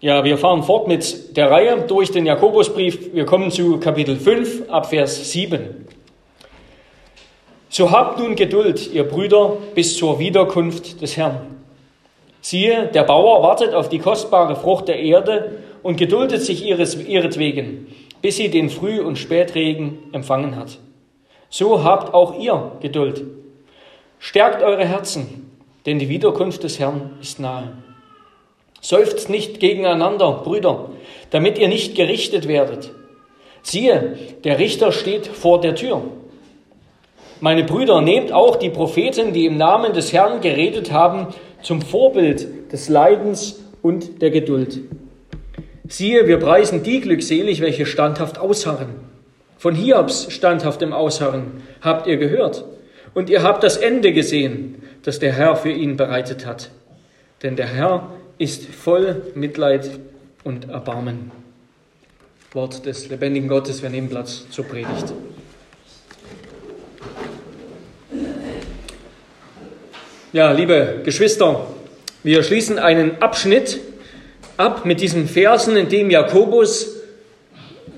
Ja, wir fahren fort mit der Reihe durch den Jakobusbrief. Wir kommen zu Kapitel 5 ab Vers 7. So habt nun Geduld, ihr Brüder, bis zur Wiederkunft des Herrn. Siehe, der Bauer wartet auf die kostbare Frucht der Erde und geduldet sich ihres, ihretwegen, bis sie den Früh- und Spätregen empfangen hat. So habt auch ihr Geduld. Stärkt eure Herzen, denn die Wiederkunft des Herrn ist nahe. Seufzt nicht gegeneinander, Brüder, damit ihr nicht gerichtet werdet. Siehe, der Richter steht vor der Tür. Meine Brüder, nehmt auch die Propheten, die im Namen des Herrn geredet haben, zum Vorbild des Leidens und der Geduld. Siehe, wir preisen die glückselig, welche standhaft ausharren. Von Hiobs standhaftem Ausharren habt ihr gehört. Und ihr habt das Ende gesehen, das der Herr für ihn bereitet hat. Denn der Herr ist voll Mitleid und Erbarmen. Wort des lebendigen Gottes, wir nehmen Platz zur Predigt. Ja, liebe Geschwister, wir schließen einen Abschnitt ab mit diesen Versen, in dem Jakobus,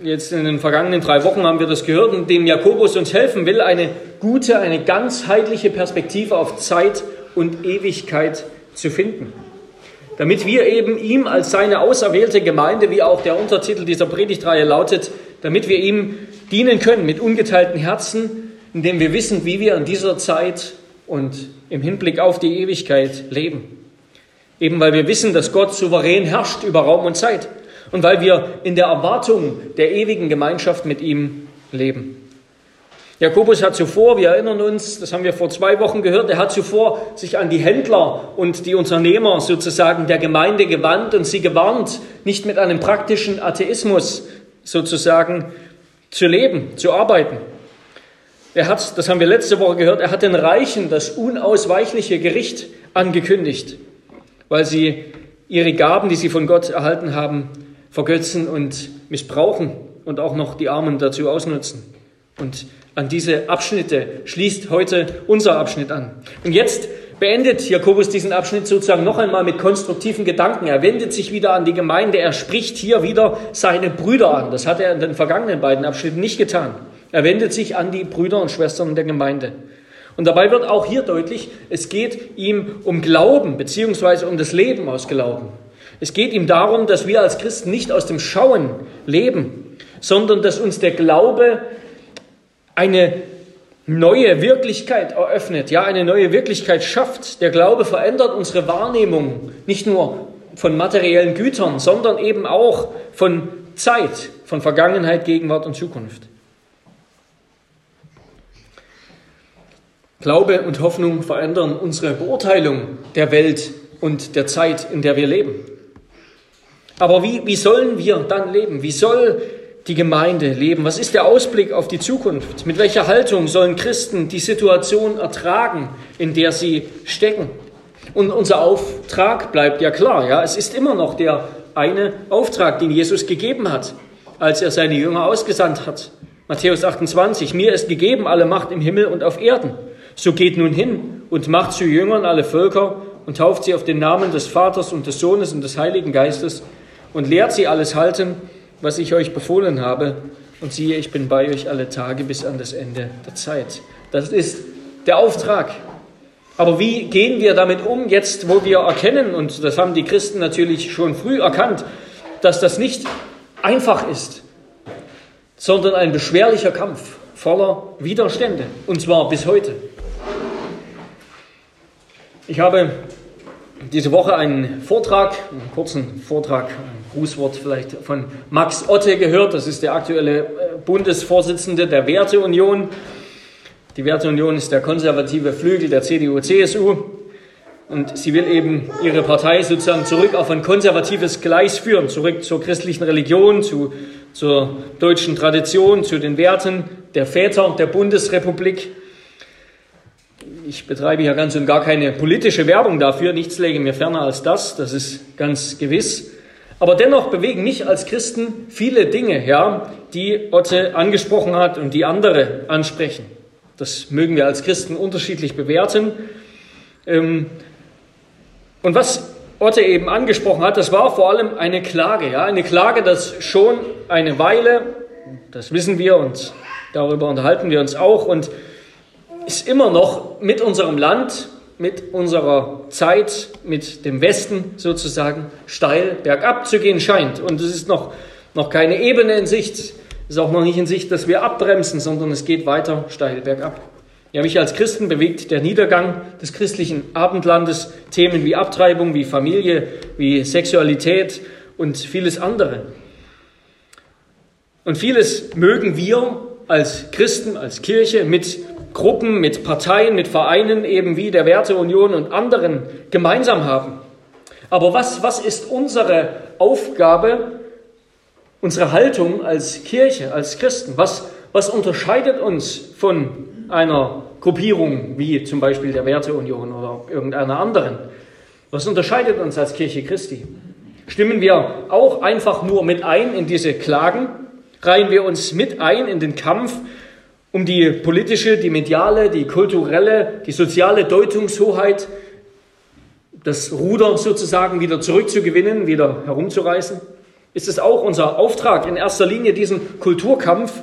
jetzt in den vergangenen drei Wochen haben wir das gehört, in dem Jakobus uns helfen will, eine gute, eine ganzheitliche Perspektive auf Zeit und Ewigkeit zu finden. Damit wir eben ihm als seine auserwählte Gemeinde, wie auch der Untertitel dieser Predigtreihe lautet, damit wir ihm dienen können mit ungeteilten Herzen, indem wir wissen, wie wir in dieser Zeit und im Hinblick auf die Ewigkeit leben. Eben weil wir wissen, dass Gott souverän herrscht über Raum und Zeit und weil wir in der Erwartung der ewigen Gemeinschaft mit ihm leben. Jakobus hat zuvor, wir erinnern uns, das haben wir vor zwei Wochen gehört, er hat zuvor sich an die Händler und die Unternehmer sozusagen der Gemeinde gewandt und sie gewarnt, nicht mit einem praktischen Atheismus sozusagen zu leben, zu arbeiten. Er hat, das haben wir letzte Woche gehört, er hat den Reichen das unausweichliche Gericht angekündigt, weil sie ihre Gaben, die sie von Gott erhalten haben, vergötzen und missbrauchen und auch noch die Armen dazu ausnutzen. Und an diese Abschnitte schließt heute unser Abschnitt an. Und jetzt beendet Jakobus diesen Abschnitt sozusagen noch einmal mit konstruktiven Gedanken. Er wendet sich wieder an die Gemeinde. Er spricht hier wieder seine Brüder an. Das hat er in den vergangenen beiden Abschnitten nicht getan. Er wendet sich an die Brüder und Schwestern der Gemeinde. Und dabei wird auch hier deutlich, es geht ihm um Glauben beziehungsweise um das Leben aus Glauben. Es geht ihm darum, dass wir als Christen nicht aus dem Schauen leben, sondern dass uns der Glaube eine neue Wirklichkeit eröffnet, ja, eine neue Wirklichkeit schafft. Der Glaube verändert unsere Wahrnehmung nicht nur von materiellen Gütern, sondern eben auch von Zeit, von Vergangenheit, Gegenwart und Zukunft. Glaube und Hoffnung verändern unsere Beurteilung der Welt und der Zeit, in der wir leben. Aber wie, wie sollen wir dann leben? Wie soll die Gemeinde leben? Was ist der Ausblick auf die Zukunft? Mit welcher Haltung sollen Christen die Situation ertragen, in der sie stecken? Und unser Auftrag bleibt ja klar, ja, es ist immer noch der eine Auftrag, den Jesus gegeben hat, als er seine Jünger ausgesandt hat. Matthäus 28, mir ist gegeben alle Macht im Himmel und auf Erden. So geht nun hin und macht zu Jüngern alle Völker und tauft sie auf den Namen des Vaters und des Sohnes und des Heiligen Geistes und lehrt sie alles halten, was ich euch befohlen habe. Und siehe, ich bin bei euch alle Tage bis an das Ende der Zeit. Das ist der Auftrag. Aber wie gehen wir damit um, jetzt wo wir erkennen, und das haben die Christen natürlich schon früh erkannt, dass das nicht einfach ist, sondern ein beschwerlicher Kampf voller Widerstände, und zwar bis heute. Ich habe diese Woche einen Vortrag, einen kurzen Vortrag, Grußwort vielleicht von Max Otte gehört. Das ist der aktuelle äh, Bundesvorsitzende der Werteunion. Die Werteunion ist der konservative Flügel der CDU-CSU. Und sie will eben ihre Partei sozusagen zurück auf ein konservatives Gleis führen, zurück zur christlichen Religion, zu, zur deutschen Tradition, zu den Werten der Väter der Bundesrepublik. Ich betreibe ja ganz und gar keine politische Werbung dafür, nichts lege mir ferner als das, das ist ganz gewiss. Aber dennoch bewegen mich als Christen viele Dinge, ja, die Otte angesprochen hat und die andere ansprechen. Das mögen wir als Christen unterschiedlich bewerten. Ähm, und was Otte eben angesprochen hat, das war vor allem eine Klage. Ja? Eine Klage, das schon eine Weile, das wissen wir und darüber unterhalten wir uns auch und ist immer noch mit unserem Land, mit unserer Zeit, mit dem Westen sozusagen steil bergab zu gehen scheint. Und es ist noch, noch keine Ebene in Sicht. Es ist auch noch nicht in Sicht, dass wir abbremsen, sondern es geht weiter steil bergab. Ja, mich als Christen bewegt der Niedergang des christlichen Abendlandes Themen wie Abtreibung, wie Familie, wie Sexualität und vieles andere. Und vieles mögen wir als Christen, als Kirche mit Gruppen, mit Parteien, mit Vereinen eben wie der Werteunion und anderen gemeinsam haben. Aber was, was ist unsere Aufgabe, unsere Haltung als Kirche, als Christen? Was, was unterscheidet uns von einer Gruppierung wie zum Beispiel der Werteunion oder irgendeiner anderen? Was unterscheidet uns als Kirche Christi? Stimmen wir auch einfach nur mit ein in diese Klagen? Reihen wir uns mit ein in den Kampf um die politische, die mediale, die kulturelle, die soziale Deutungshoheit, das Ruder sozusagen wieder zurückzugewinnen, wieder herumzureißen? Ist es auch unser Auftrag, in erster Linie diesen Kulturkampf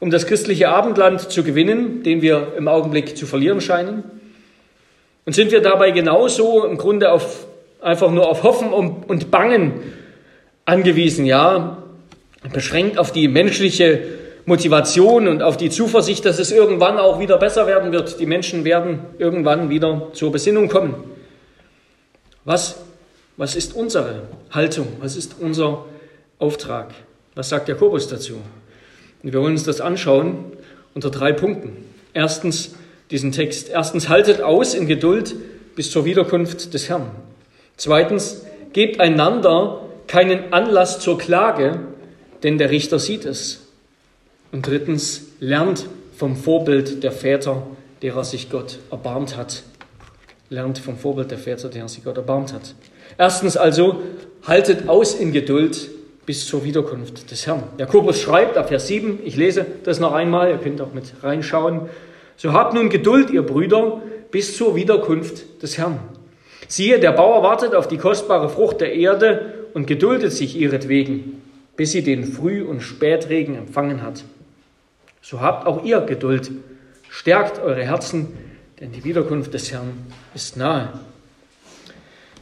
um das christliche Abendland zu gewinnen, den wir im Augenblick zu verlieren scheinen? Und sind wir dabei genauso im Grunde auf, einfach nur auf Hoffen und Bangen angewiesen, ja, beschränkt auf die menschliche Motivation und auf die Zuversicht, dass es irgendwann auch wieder besser werden wird. Die Menschen werden irgendwann wieder zur Besinnung kommen. Was, was ist unsere Haltung? Was ist unser Auftrag? Was sagt Jakobus dazu? Und wir wollen uns das anschauen unter drei Punkten. Erstens diesen Text. Erstens, haltet aus in Geduld bis zur Wiederkunft des Herrn. Zweitens, gebt einander keinen Anlass zur Klage, denn der Richter sieht es. Und drittens, lernt vom Vorbild der Väter, derer sich Gott erbarmt hat. Lernt vom Vorbild der Väter, derer sich Gott erbarmt hat. Erstens also, haltet aus in Geduld bis zur Wiederkunft des Herrn. Jakobus schreibt ab Vers 7, ich lese das noch einmal, ihr könnt auch mit reinschauen. So habt nun Geduld, ihr Brüder, bis zur Wiederkunft des Herrn. Siehe, der Bauer wartet auf die kostbare Frucht der Erde und geduldet sich ihretwegen, bis sie den Früh- und Spätregen empfangen hat. So habt auch ihr Geduld, stärkt eure Herzen, denn die Wiederkunft des Herrn ist nahe.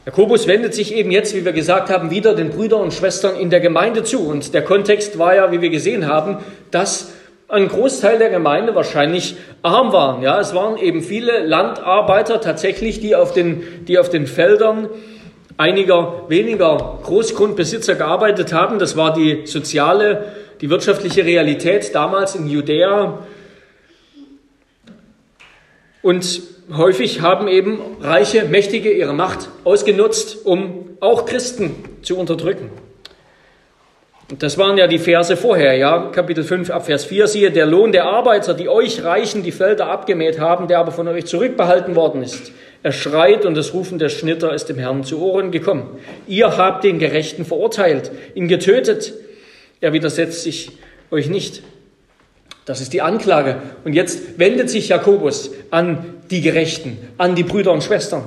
Jakobus wendet sich eben jetzt, wie wir gesagt haben, wieder den Brüdern und Schwestern in der Gemeinde zu. Und der Kontext war ja, wie wir gesehen haben, dass ein Großteil der Gemeinde wahrscheinlich arm waren. Ja, es waren eben viele Landarbeiter tatsächlich, die auf den, die auf den Feldern einiger weniger Großgrundbesitzer gearbeitet haben. Das war die soziale, die wirtschaftliche Realität damals in Judäa. Und häufig haben eben reiche, mächtige ihre Macht ausgenutzt, um auch Christen zu unterdrücken. Und das waren ja die Verse vorher, ja, Kapitel 5 ab Vers 4, siehe, der Lohn der Arbeiter, die euch Reichen die Felder abgemäht haben, der aber von euch zurückbehalten worden ist. Er schreit und das Rufen der Schnitter ist dem Herrn zu Ohren gekommen. Ihr habt den Gerechten verurteilt, ihn getötet. Er widersetzt sich euch nicht. Das ist die Anklage. Und jetzt wendet sich Jakobus an die Gerechten, an die Brüder und Schwestern.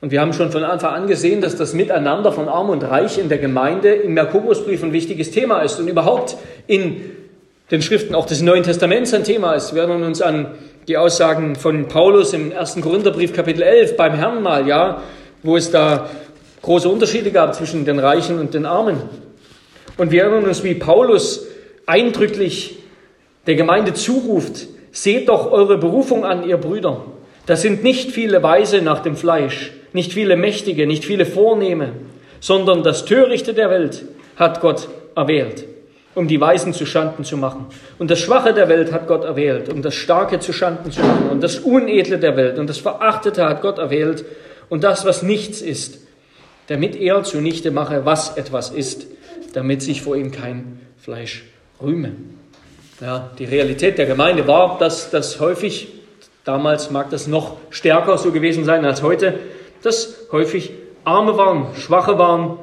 Und wir haben schon von Anfang an gesehen, dass das Miteinander von Arm und Reich in der Gemeinde im Jakobusbrief ein wichtiges Thema ist und überhaupt in den Schriften auch des Neuen Testaments ein Thema ist. Wir erinnern uns an die Aussagen von Paulus im ersten Korintherbrief Kapitel 11 beim Herrnmal, ja, wo es da große Unterschiede gab zwischen den Reichen und den Armen. Und wir erinnern uns, wie Paulus eindrücklich der Gemeinde zuruft, seht doch eure Berufung an, ihr Brüder. Das sind nicht viele Weise nach dem Fleisch, nicht viele Mächtige, nicht viele Vornehme, sondern das Törichte der Welt hat Gott erwählt, um die Weisen zu Schanden zu machen. Und das Schwache der Welt hat Gott erwählt, um das Starke zu Schanden zu machen. Und das Unedle der Welt und das Verachtete hat Gott erwählt. Und das, was nichts ist, damit er zunichte mache, was etwas ist, damit sich vor ihm kein Fleisch rühme. Ja, die Realität der Gemeinde war, dass das häufig, damals mag das noch stärker so gewesen sein als heute, dass häufig Arme waren, Schwache waren,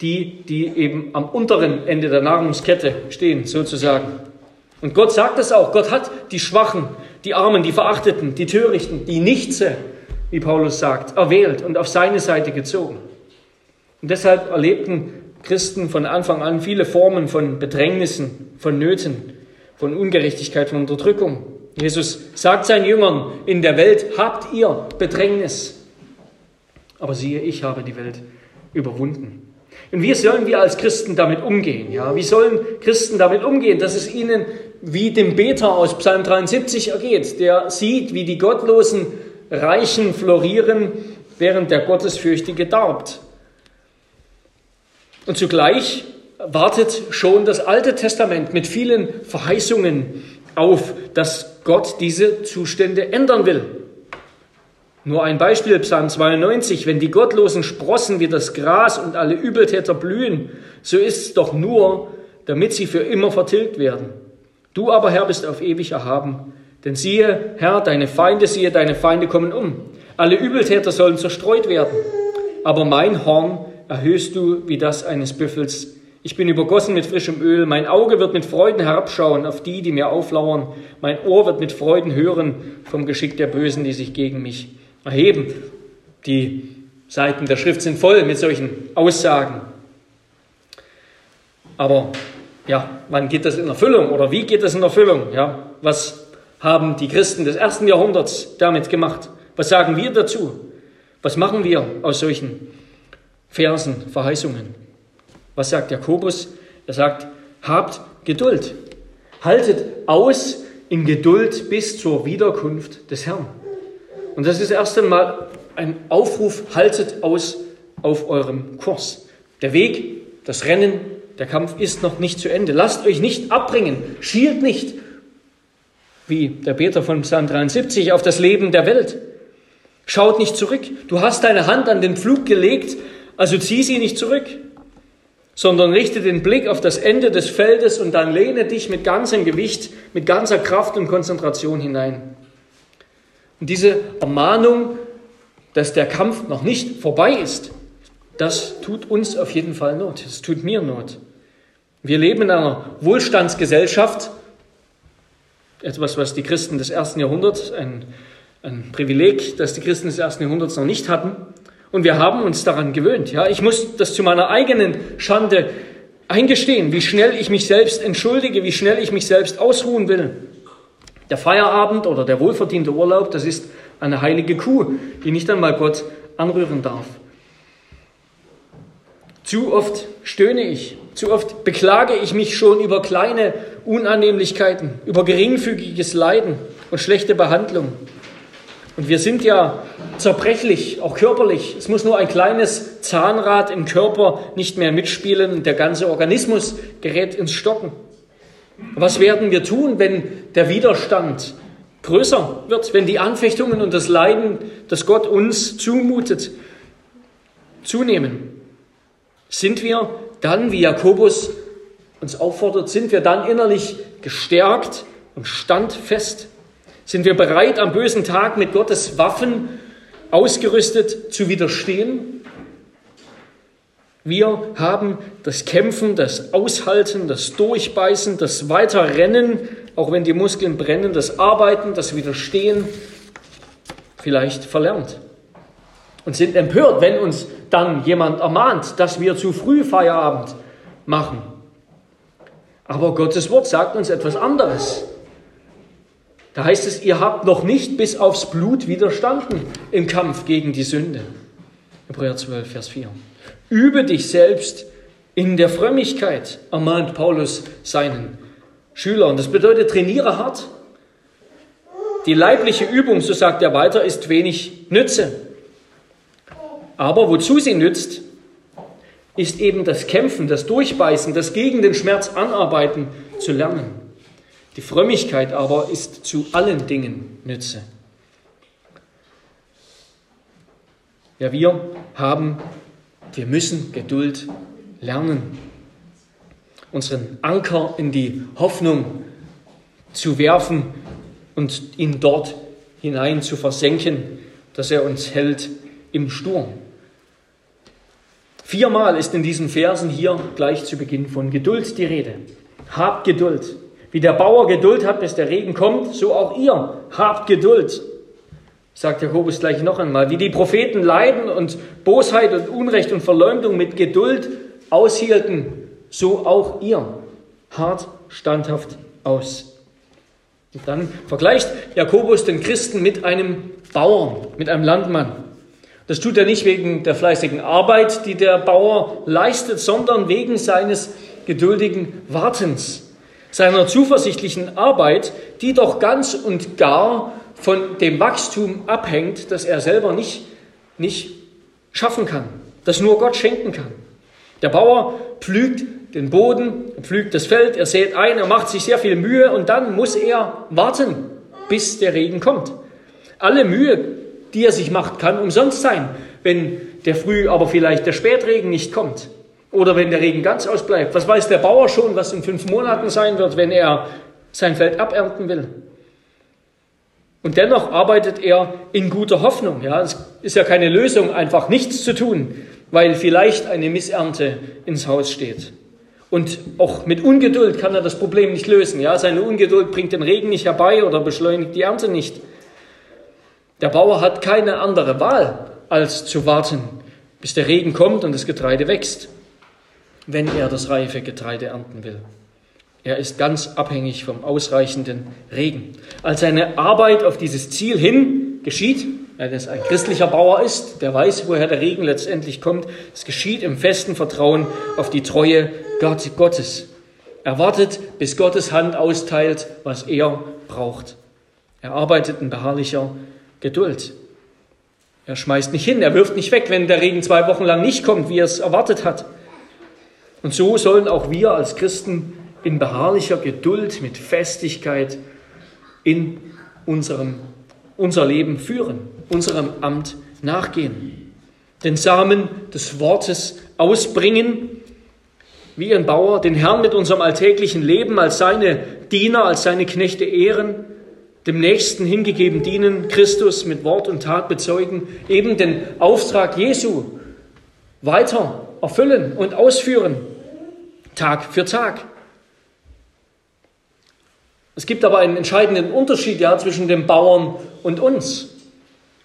die, die eben am unteren Ende der Nahrungskette stehen, sozusagen. Und Gott sagt es auch, Gott hat die Schwachen, die Armen, die Verachteten, die Törichten, die Nichtse, wie Paulus sagt, erwählt und auf seine Seite gezogen. Und deshalb erlebten Christen von Anfang an viele Formen von Bedrängnissen, von Nöten, von Ungerechtigkeit, von Unterdrückung. Jesus sagt seinen Jüngern, in der Welt habt ihr Bedrängnis. Aber siehe, ich habe die Welt überwunden. Und wie sollen wir als Christen damit umgehen? Ja, wie sollen Christen damit umgehen, dass es ihnen wie dem Beter aus Psalm 73 ergeht, der sieht, wie die gottlosen Reichen florieren, während der Gottesfürchtige darbt. Und zugleich wartet schon das Alte Testament mit vielen Verheißungen auf, dass Gott diese Zustände ändern will. Nur ein Beispiel, Psalm 92, wenn die Gottlosen sprossen wie das Gras und alle Übeltäter blühen, so ist es doch nur, damit sie für immer vertilgt werden. Du aber, Herr, bist auf ewig erhaben. Denn siehe, Herr, deine Feinde, siehe, deine Feinde kommen um. Alle Übeltäter sollen zerstreut werden. Aber mein Horn erhöhst du wie das eines Büffels. Ich bin übergossen mit frischem Öl, mein Auge wird mit Freuden herabschauen auf die, die mir auflauern, mein Ohr wird mit Freuden hören vom Geschick der Bösen, die sich gegen mich erheben. Die Seiten der Schrift sind voll mit solchen Aussagen. Aber ja, wann geht das in Erfüllung oder wie geht das in Erfüllung? Ja, was haben die Christen des ersten Jahrhunderts damit gemacht? Was sagen wir dazu? Was machen wir aus solchen Versen, Verheißungen. Was sagt Jakobus? Er sagt, habt Geduld. Haltet aus in Geduld bis zur Wiederkunft des Herrn. Und das ist erst einmal ein Aufruf, haltet aus auf eurem Kurs. Der Weg, das Rennen, der Kampf ist noch nicht zu Ende. Lasst euch nicht abbringen, schielt nicht, wie der Beter von Psalm 73, auf das Leben der Welt. Schaut nicht zurück. Du hast deine Hand an den Pflug gelegt, also zieh sie nicht zurück, sondern richte den Blick auf das Ende des Feldes und dann lehne dich mit ganzem Gewicht, mit ganzer Kraft und Konzentration hinein. Und diese Ermahnung, dass der Kampf noch nicht vorbei ist, das tut uns auf jeden Fall Not. Es tut mir Not. Wir leben in einer Wohlstandsgesellschaft, etwas, was die Christen des ersten Jahrhunderts, ein, ein Privileg, das die Christen des ersten Jahrhunderts noch nicht hatten. Und wir haben uns daran gewöhnt. Ja, ich muss das zu meiner eigenen Schande eingestehen, wie schnell ich mich selbst entschuldige, wie schnell ich mich selbst ausruhen will. Der Feierabend oder der wohlverdiente Urlaub, das ist eine heilige Kuh, die nicht einmal Gott anrühren darf. Zu oft stöhne ich, zu oft beklage ich mich schon über kleine Unannehmlichkeiten, über geringfügiges Leiden und schlechte Behandlung. Und wir sind ja zerbrechlich, auch körperlich. Es muss nur ein kleines Zahnrad im Körper nicht mehr mitspielen und der ganze Organismus gerät ins Stocken. Was werden wir tun, wenn der Widerstand größer wird, wenn die Anfechtungen und das Leiden, das Gott uns zumutet, zunehmen? Sind wir dann, wie Jakobus uns auffordert, sind wir dann innerlich gestärkt und standfest? Sind wir bereit, am bösen Tag mit Gottes Waffen ausgerüstet zu widerstehen? Wir haben das Kämpfen, das Aushalten, das Durchbeißen, das Weiterrennen, auch wenn die Muskeln brennen, das Arbeiten, das Widerstehen vielleicht verlernt. Und sind empört, wenn uns dann jemand ermahnt, dass wir zu früh Feierabend machen. Aber Gottes Wort sagt uns etwas anderes. Da heißt es, ihr habt noch nicht bis aufs Blut widerstanden im Kampf gegen die Sünde. Hebräer 12, Vers 4. Übe dich selbst in der Frömmigkeit, ermahnt Paulus seinen Schülern. Das bedeutet, trainiere hart. Die leibliche Übung, so sagt er weiter, ist wenig Nütze. Aber wozu sie nützt, ist eben das Kämpfen, das Durchbeißen, das gegen den Schmerz anarbeiten zu lernen. Die Frömmigkeit aber ist zu allen Dingen Nütze. Ja, wir haben, wir müssen Geduld lernen. Unseren Anker in die Hoffnung zu werfen und ihn dort hinein zu versenken, dass er uns hält im Sturm. Viermal ist in diesen Versen hier gleich zu Beginn von Geduld die Rede. Habt Geduld. Wie der Bauer Geduld hat, bis der Regen kommt, so auch ihr habt Geduld. sagt Jakobus gleich noch einmal, wie die Propheten Leiden und Bosheit und Unrecht und Verleumdung mit Geduld aushielten, so auch ihr hart standhaft aus. Und dann vergleicht Jakobus den Christen mit einem Bauern, mit einem Landmann. Das tut er nicht wegen der fleißigen Arbeit, die der Bauer leistet, sondern wegen seines geduldigen Wartens, seiner zuversichtlichen Arbeit, die doch ganz und gar von dem Wachstum abhängt, das er selber nicht, nicht schaffen kann, das nur Gott schenken kann. Der Bauer pflügt den Boden, pflügt das Feld, er sät ein, er macht sich sehr viel Mühe und dann muss er warten, bis der Regen kommt. Alle Mühe, die er sich macht, kann umsonst sein, wenn der Früh, aber vielleicht der Spätregen nicht kommt. Oder wenn der Regen ganz ausbleibt. Was weiß der Bauer schon, was in fünf Monaten sein wird, wenn er sein Feld abernten will? Und dennoch arbeitet er in guter Hoffnung. Ja, es ist ja keine Lösung, einfach nichts zu tun, weil vielleicht eine Missernte ins Haus steht. Und auch mit Ungeduld kann er das Problem nicht lösen. Ja, seine Ungeduld bringt den Regen nicht herbei oder beschleunigt die Ernte nicht. Der Bauer hat keine andere Wahl, als zu warten, bis der Regen kommt und das Getreide wächst, wenn er das reife Getreide ernten will. Er ist ganz abhängig vom ausreichenden Regen. Als seine Arbeit auf dieses Ziel hin geschieht, wenn es ein christlicher Bauer ist, der weiß, woher der Regen letztendlich kommt, es geschieht im festen Vertrauen auf die Treue Gottes. Er wartet, bis Gottes Hand austeilt, was er braucht. Er arbeitet in beharrlicher Geduld. Er schmeißt nicht hin, er wirft nicht weg, wenn der Regen zwei Wochen lang nicht kommt, wie er es erwartet hat. Und so sollen auch wir als Christen in beharrlicher Geduld, mit Festigkeit in unserem, unser Leben führen, unserem Amt nachgehen. Den Samen des Wortes ausbringen, wie ein Bauer, den Herrn mit unserem alltäglichen Leben als seine Diener, als seine Knechte ehren, dem Nächsten hingegeben dienen, Christus mit Wort und Tat bezeugen, eben den Auftrag Jesu weiter erfüllen und ausführen, Tag für Tag. Es gibt aber einen entscheidenden Unterschied ja, zwischen dem Bauern und uns.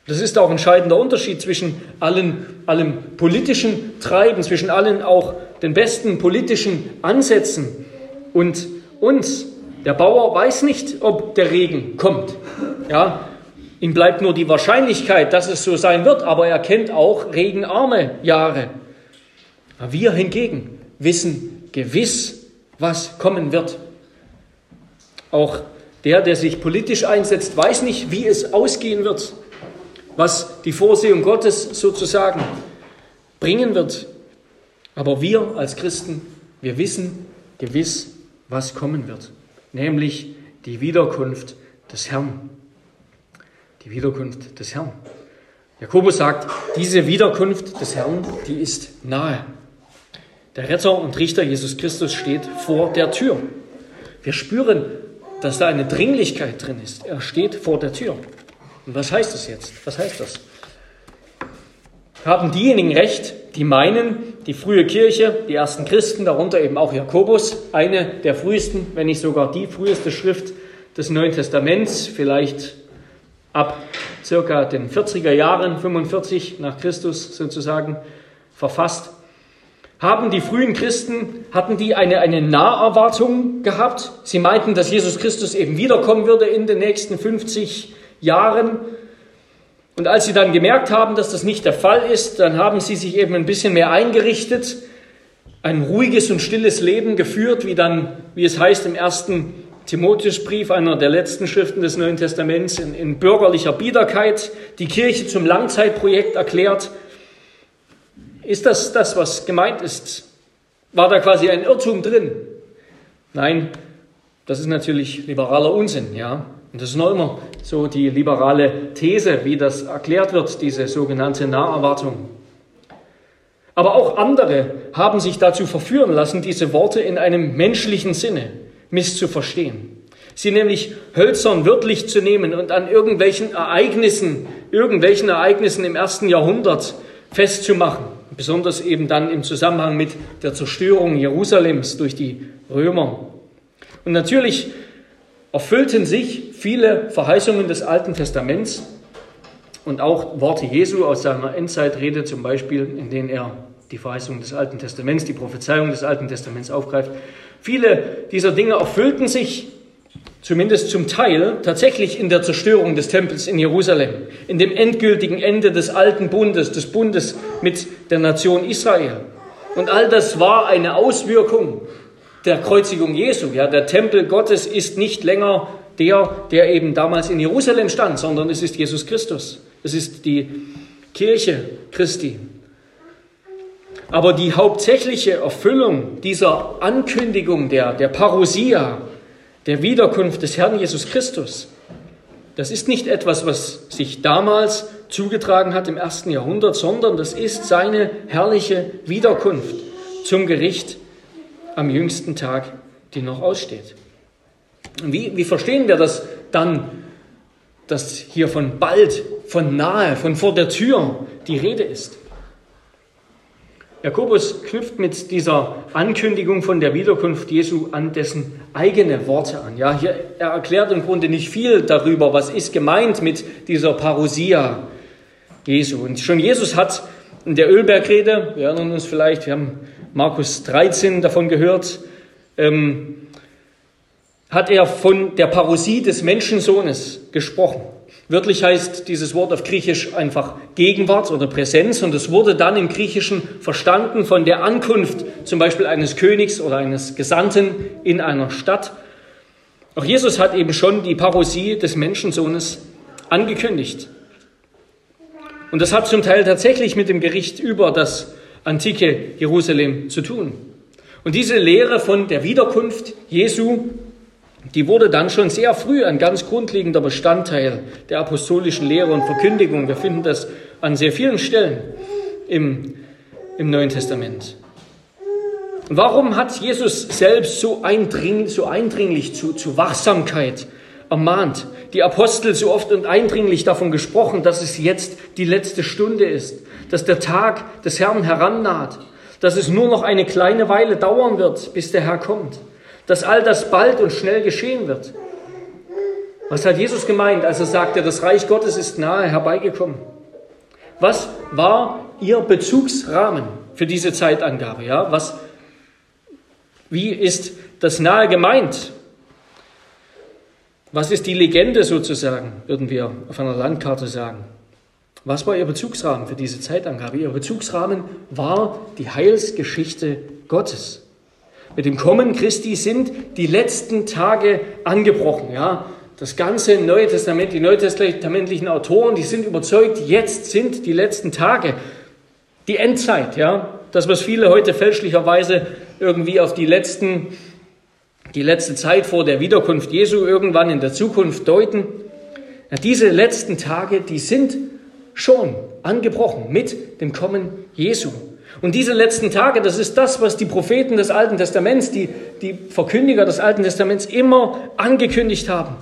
Das ist auch ein entscheidender Unterschied zwischen allen, allem politischen Treiben, zwischen allen auch den besten politischen Ansätzen und uns. Der Bauer weiß nicht, ob der Regen kommt. Ja, ihm bleibt nur die Wahrscheinlichkeit, dass es so sein wird, aber er kennt auch regenarme Jahre. Wir hingegen wissen gewiss, was kommen wird. Auch der, der sich politisch einsetzt, weiß nicht, wie es ausgehen wird, was die Vorsehung Gottes sozusagen bringen wird. Aber wir als Christen, wir wissen gewiss, was kommen wird, nämlich die Wiederkunft des Herrn. Die Wiederkunft des Herrn. Jakobus sagt, diese Wiederkunft des Herrn, die ist nahe. Der Retter und Richter Jesus Christus steht vor der Tür. Wir spüren dass da eine Dringlichkeit drin ist. Er steht vor der Tür. Und was heißt das jetzt? Was heißt das? Haben diejenigen recht, die meinen, die frühe Kirche, die ersten Christen, darunter eben auch Jakobus, eine der frühesten, wenn nicht sogar die früheste Schrift des Neuen Testaments, vielleicht ab circa den 40er Jahren, 45 nach Christus sozusagen, verfasst, haben die frühen Christen, hatten die eine, eine Naherwartung gehabt. Sie meinten, dass Jesus Christus eben wiederkommen würde in den nächsten 50 Jahren. Und als sie dann gemerkt haben, dass das nicht der Fall ist, dann haben sie sich eben ein bisschen mehr eingerichtet, ein ruhiges und stilles Leben geführt, wie dann, wie es heißt im ersten Timotheusbrief, einer der letzten Schriften des Neuen Testaments, in, in bürgerlicher Biederkeit, die Kirche zum Langzeitprojekt erklärt ist das das, was gemeint ist? War da quasi ein Irrtum drin? Nein, das ist natürlich liberaler Unsinn, ja. Und das ist noch immer so die liberale These, wie das erklärt wird, diese sogenannte Naherwartung. Aber auch andere haben sich dazu verführen lassen, diese Worte in einem menschlichen Sinne misszuverstehen. Sie nämlich hölzern wörtlich zu nehmen und an irgendwelchen Ereignissen, irgendwelchen Ereignissen im ersten Jahrhundert festzumachen besonders eben dann im Zusammenhang mit der Zerstörung Jerusalems durch die Römer. Und natürlich erfüllten sich viele Verheißungen des Alten Testaments und auch Worte Jesu aus seiner Endzeitrede, zum Beispiel, in denen er die Verheißung des Alten Testaments, die Prophezeiung des Alten Testaments aufgreift. Viele dieser Dinge erfüllten sich zumindest zum Teil tatsächlich in der Zerstörung des Tempels in Jerusalem, in dem endgültigen Ende des alten Bundes, des Bundes mit der Nation Israel. Und all das war eine Auswirkung der Kreuzigung Jesu. Ja, der Tempel Gottes ist nicht länger der, der eben damals in Jerusalem stand, sondern es ist Jesus Christus. Es ist die Kirche Christi. Aber die hauptsächliche Erfüllung dieser Ankündigung der, der Parousia, der Wiederkunft des Herrn Jesus Christus, das ist nicht etwas, was sich damals zugetragen hat im ersten Jahrhundert, sondern das ist seine herrliche Wiederkunft zum Gericht am jüngsten Tag, die noch aussteht. Wie, wie verstehen wir das dann, dass hier von bald, von nahe, von vor der Tür die Rede ist? Jakobus knüpft mit dieser Ankündigung von der Wiederkunft Jesu an dessen eigene Worte an. Ja, hier, er erklärt im Grunde nicht viel darüber, was ist gemeint mit dieser Parousia Jesu. Und schon Jesus hat in der Ölbergrede, wir erinnern uns vielleicht, wir haben Markus 13 davon gehört, ähm, hat er von der Parousie des Menschensohnes gesprochen. Wörtlich heißt dieses Wort auf Griechisch einfach Gegenwart oder Präsenz und es wurde dann im Griechischen verstanden von der Ankunft zum Beispiel eines Königs oder eines Gesandten in einer Stadt. Auch Jesus hat eben schon die Parousie des Menschensohnes angekündigt. Und das hat zum Teil tatsächlich mit dem Gericht über das antike Jerusalem zu tun. Und diese Lehre von der Wiederkunft Jesu die wurde dann schon sehr früh ein ganz grundlegender Bestandteil der apostolischen Lehre und Verkündigung. Wir finden das an sehr vielen Stellen im, im Neuen Testament. Warum hat Jesus selbst so, eindring, so eindringlich zu, zu Wachsamkeit ermahnt? Die Apostel so oft und eindringlich davon gesprochen, dass es jetzt die letzte Stunde ist, dass der Tag des Herrn herannaht, dass es nur noch eine kleine Weile dauern wird, bis der Herr kommt dass all das bald und schnell geschehen wird. Was hat Jesus gemeint, als er sagte, das Reich Gottes ist nahe herbeigekommen? Was war Ihr Bezugsrahmen für diese Zeitangabe? Ja, was, wie ist das nahe gemeint? Was ist die Legende sozusagen, würden wir auf einer Landkarte sagen? Was war Ihr Bezugsrahmen für diese Zeitangabe? Ihr Bezugsrahmen war die Heilsgeschichte Gottes. Mit dem Kommen Christi sind die letzten Tage angebrochen. Ja? Das ganze Neue Testament, die neutestamentlichen Autoren, die sind überzeugt, jetzt sind die letzten Tage, die Endzeit. Ja? Das, was viele heute fälschlicherweise irgendwie auf die letzten, die letzte Zeit vor der Wiederkunft Jesu irgendwann in der Zukunft deuten. Ja, diese letzten Tage, die sind schon angebrochen mit dem Kommen Jesu. Und diese letzten Tage, das ist das, was die Propheten des Alten Testaments, die, die Verkündiger des Alten Testaments immer angekündigt haben.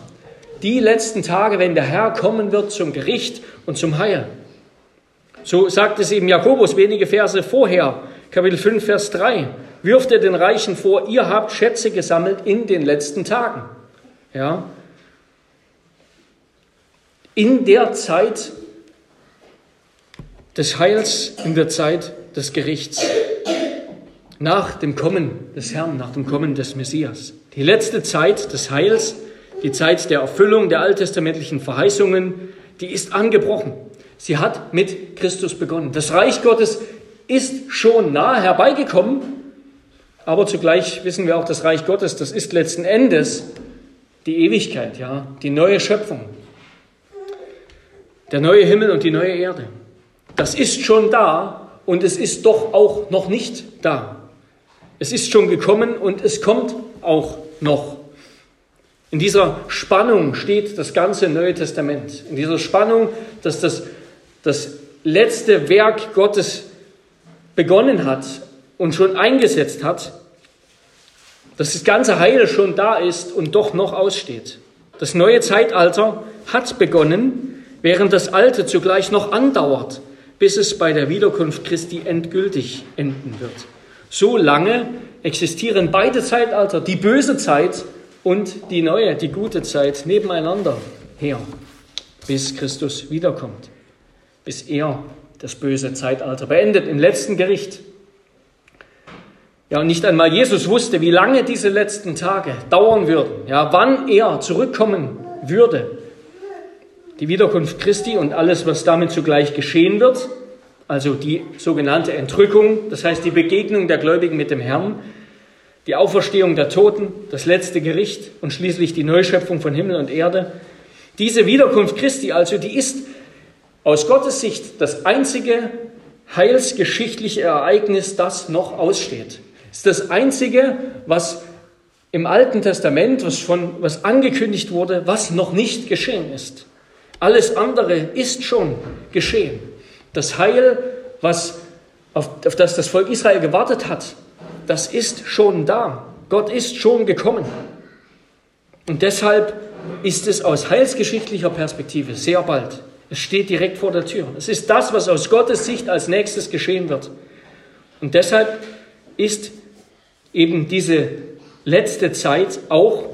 Die letzten Tage, wenn der Herr kommen wird zum Gericht und zum Heil. So sagt es eben Jakobus wenige Verse vorher, Kapitel 5, Vers 3. Wirft er den Reichen vor, ihr habt Schätze gesammelt in den letzten Tagen. Ja. In der Zeit des Heils, in der Zeit des Gerichts, nach dem Kommen des Herrn, nach dem Kommen des Messias. Die letzte Zeit des Heils, die Zeit der Erfüllung der alttestamentlichen Verheißungen, die ist angebrochen. Sie hat mit Christus begonnen. Das Reich Gottes ist schon nahe herbeigekommen, aber zugleich wissen wir auch, das Reich Gottes, das ist letzten Endes die Ewigkeit, ja, die neue Schöpfung, der neue Himmel und die neue Erde. Das ist schon da, und es ist doch auch noch nicht da. Es ist schon gekommen und es kommt auch noch. In dieser Spannung steht das ganze Neue Testament. In dieser Spannung, dass das, das letzte Werk Gottes begonnen hat und schon eingesetzt hat, dass das ganze Heil schon da ist und doch noch aussteht. Das neue Zeitalter hat begonnen, während das alte zugleich noch andauert bis es bei der Wiederkunft Christi endgültig enden wird. So lange existieren beide Zeitalter, die böse Zeit und die neue, die gute Zeit, nebeneinander her, bis Christus wiederkommt. bis er das böse Zeitalter beendet im letzten Gericht. Ja, und nicht einmal Jesus wusste, wie lange diese letzten Tage dauern würden, ja, wann er zurückkommen würde. Die Wiederkunft Christi und alles, was damit zugleich geschehen wird, also die sogenannte Entrückung, das heißt die Begegnung der Gläubigen mit dem Herrn, die Auferstehung der Toten, das letzte Gericht und schließlich die Neuschöpfung von Himmel und Erde. Diese Wiederkunft Christi also, die ist aus Gottes Sicht das einzige heilsgeschichtliche Ereignis, das noch aussteht ist das Einzige, was im Alten Testament, was, von, was angekündigt wurde, was noch nicht geschehen ist. Alles andere ist schon geschehen. Das Heil, was, auf, auf das das Volk Israel gewartet hat, das ist schon da. Gott ist schon gekommen. Und deshalb ist es aus heilsgeschichtlicher Perspektive sehr bald. Es steht direkt vor der Tür. Es ist das, was aus Gottes Sicht als nächstes geschehen wird. Und deshalb ist eben diese letzte Zeit auch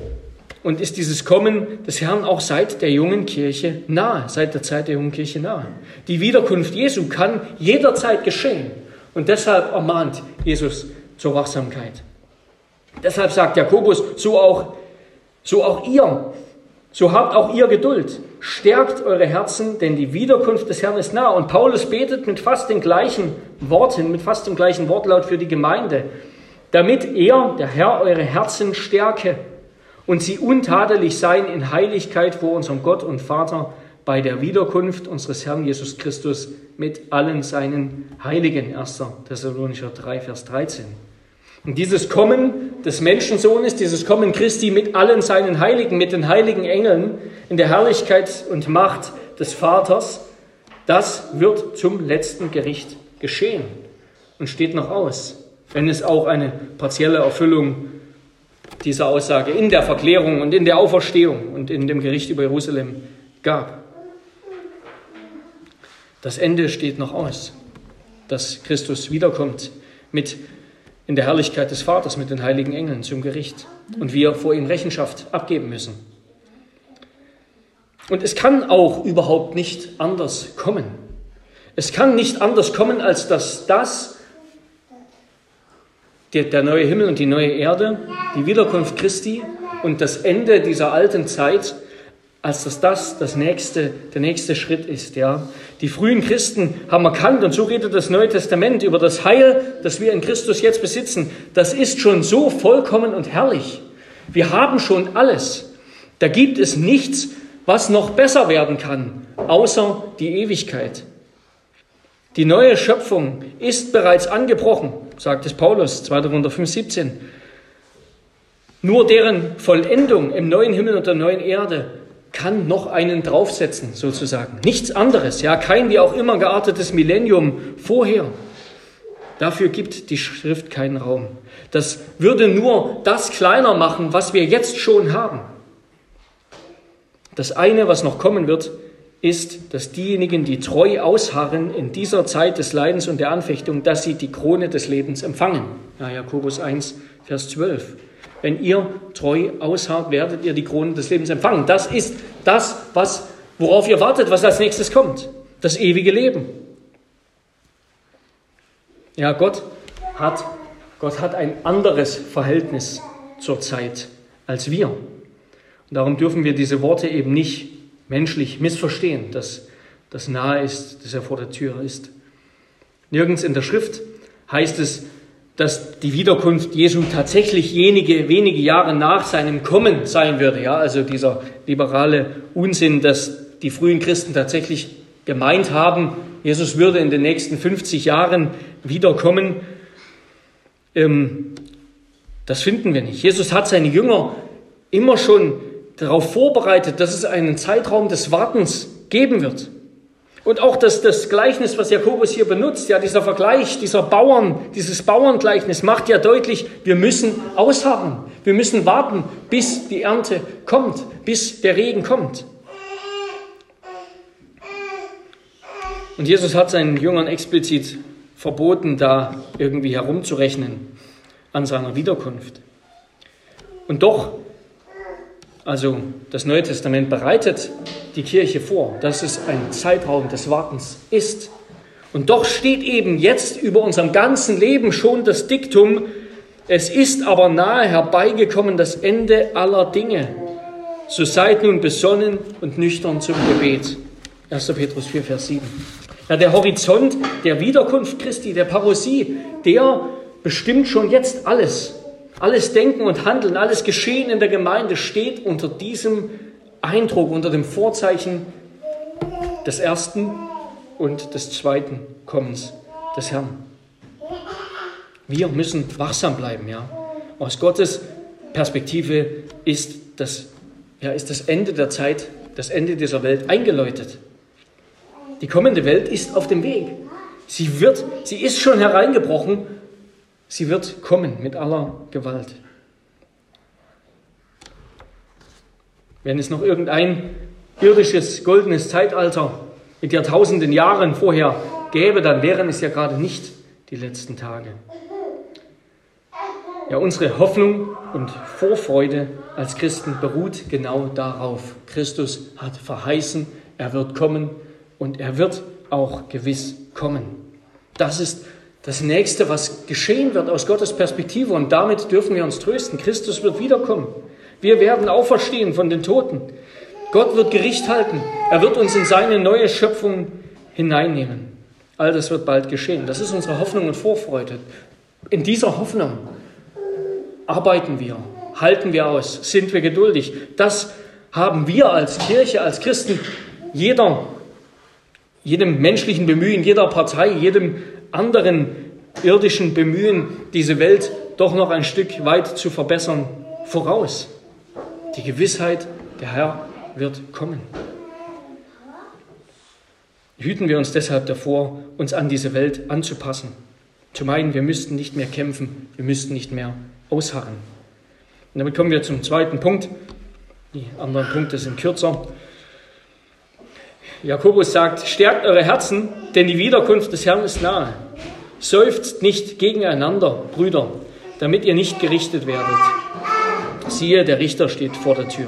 und ist dieses Kommen des Herrn auch seit der jungen Kirche nahe, seit der Zeit der jungen Kirche nahe. Die Wiederkunft Jesu kann jederzeit geschehen und deshalb ermahnt Jesus zur Wachsamkeit. Deshalb sagt Jakobus, so auch, so auch ihr, so habt auch ihr Geduld, stärkt eure Herzen, denn die Wiederkunft des Herrn ist nahe. Und Paulus betet mit fast den gleichen Worten, mit fast dem gleichen Wortlaut für die Gemeinde damit er, der Herr, eure Herzen stärke und sie untadelig seien in Heiligkeit vor unserem Gott und Vater bei der Wiederkunft unseres Herrn Jesus Christus mit allen seinen Heiligen. 1. Thessalonicher 3, Vers 13. Und dieses Kommen des Menschensohnes, dieses Kommen Christi mit allen seinen Heiligen, mit den heiligen Engeln in der Herrlichkeit und Macht des Vaters, das wird zum letzten Gericht geschehen und steht noch aus wenn es auch eine partielle Erfüllung dieser Aussage in der Verklärung und in der Auferstehung und in dem Gericht über Jerusalem gab. Das Ende steht noch aus, dass Christus wiederkommt mit in der Herrlichkeit des Vaters mit den heiligen Engeln zum Gericht und wir vor ihm Rechenschaft abgeben müssen. Und es kann auch überhaupt nicht anders kommen. Es kann nicht anders kommen, als dass das, der, der neue Himmel und die neue Erde, die Wiederkunft Christi und das Ende dieser alten Zeit, als dass das das nächste, der nächste Schritt ist. Ja. Die frühen Christen haben erkannt, und so redet das Neue Testament über das Heil, das wir in Christus jetzt besitzen. Das ist schon so vollkommen und herrlich. Wir haben schon alles. Da gibt es nichts, was noch besser werden kann, außer die Ewigkeit. Die neue Schöpfung ist bereits angebrochen sagt es Paulus, 2. Korinther 5, 17. Nur deren Vollendung im neuen Himmel und der neuen Erde kann noch einen draufsetzen, sozusagen. Nichts anderes, ja, kein wie auch immer geartetes Millennium vorher. Dafür gibt die Schrift keinen Raum. Das würde nur das kleiner machen, was wir jetzt schon haben. Das eine, was noch kommen wird, ist, dass diejenigen, die treu ausharren in dieser Zeit des Leidens und der Anfechtung, dass sie die Krone des Lebens empfangen. Ja, Jakobus 1, Vers 12. Wenn ihr treu ausharrt, werdet ihr die Krone des Lebens empfangen. Das ist das, was, worauf ihr wartet, was als nächstes kommt. Das ewige Leben. Ja, Gott hat, Gott hat ein anderes Verhältnis zur Zeit als wir. Und darum dürfen wir diese Worte eben nicht menschlich missverstehen, dass das nahe ist, dass er vor der Tür ist. Nirgends in der Schrift heißt es, dass die Wiederkunft Jesu tatsächlich jenige, wenige Jahre nach seinem Kommen sein würde. Ja, also dieser liberale Unsinn, dass die frühen Christen tatsächlich gemeint haben, Jesus würde in den nächsten 50 Jahren wiederkommen. Ähm, das finden wir nicht. Jesus hat seine Jünger immer schon darauf vorbereitet, dass es einen Zeitraum des Wartens geben wird. Und auch das, das Gleichnis, was Jakobus hier benutzt, ja, dieser Vergleich, dieser Bauern, dieses Bauerngleichnis macht ja deutlich, wir müssen ausharren. Wir müssen warten, bis die Ernte kommt, bis der Regen kommt. Und Jesus hat seinen Jüngern explizit verboten, da irgendwie herumzurechnen an seiner Wiederkunft. Und doch also das Neue Testament bereitet die Kirche vor, dass es ein Zeitraum des Wartens ist. Und doch steht eben jetzt über unserem ganzen Leben schon das Diktum, es ist aber nahe herbeigekommen das Ende aller Dinge. So seid nun besonnen und nüchtern zum Gebet. 1. Petrus 4, Vers 7. Ja, der Horizont der Wiederkunft Christi, der Parosie, der bestimmt schon jetzt alles. Alles Denken und Handeln, alles Geschehen in der Gemeinde steht unter diesem Eindruck, unter dem Vorzeichen des ersten und des zweiten Kommens des Herrn. Wir müssen wachsam bleiben, ja. Aus Gottes Perspektive ist das, ja, ist das Ende der Zeit, das Ende dieser Welt eingeläutet. Die kommende Welt ist auf dem Weg. Sie wird, sie ist schon hereingebrochen. Sie wird kommen mit aller Gewalt. Wenn es noch irgendein irdisches goldenes Zeitalter mit Jahrtausenden Jahren vorher gäbe, dann wären es ja gerade nicht die letzten Tage. Ja, unsere Hoffnung und Vorfreude als Christen beruht genau darauf. Christus hat verheißen, er wird kommen und er wird auch gewiss kommen. Das ist das Nächste, was geschehen wird aus Gottes Perspektive und damit dürfen wir uns trösten. Christus wird wiederkommen. Wir werden auferstehen von den Toten. Gott wird Gericht halten. Er wird uns in seine neue Schöpfung hineinnehmen. All das wird bald geschehen. Das ist unsere Hoffnung und Vorfreude. In dieser Hoffnung arbeiten wir, halten wir aus, sind wir geduldig. Das haben wir als Kirche, als Christen, jeder jedem menschlichen Bemühen, jeder Partei, jedem anderen irdischen Bemühen, diese Welt doch noch ein Stück weit zu verbessern, voraus. Die Gewissheit, der Herr wird kommen. Hüten wir uns deshalb davor, uns an diese Welt anzupassen, zu meinen, wir müssten nicht mehr kämpfen, wir müssten nicht mehr ausharren. Und damit kommen wir zum zweiten Punkt. Die anderen Punkte sind kürzer. Jakobus sagt, stärkt eure Herzen, denn die Wiederkunft des Herrn ist nahe. Seufzt nicht gegeneinander, Brüder, damit ihr nicht gerichtet werdet. Siehe, der Richter steht vor der Tür.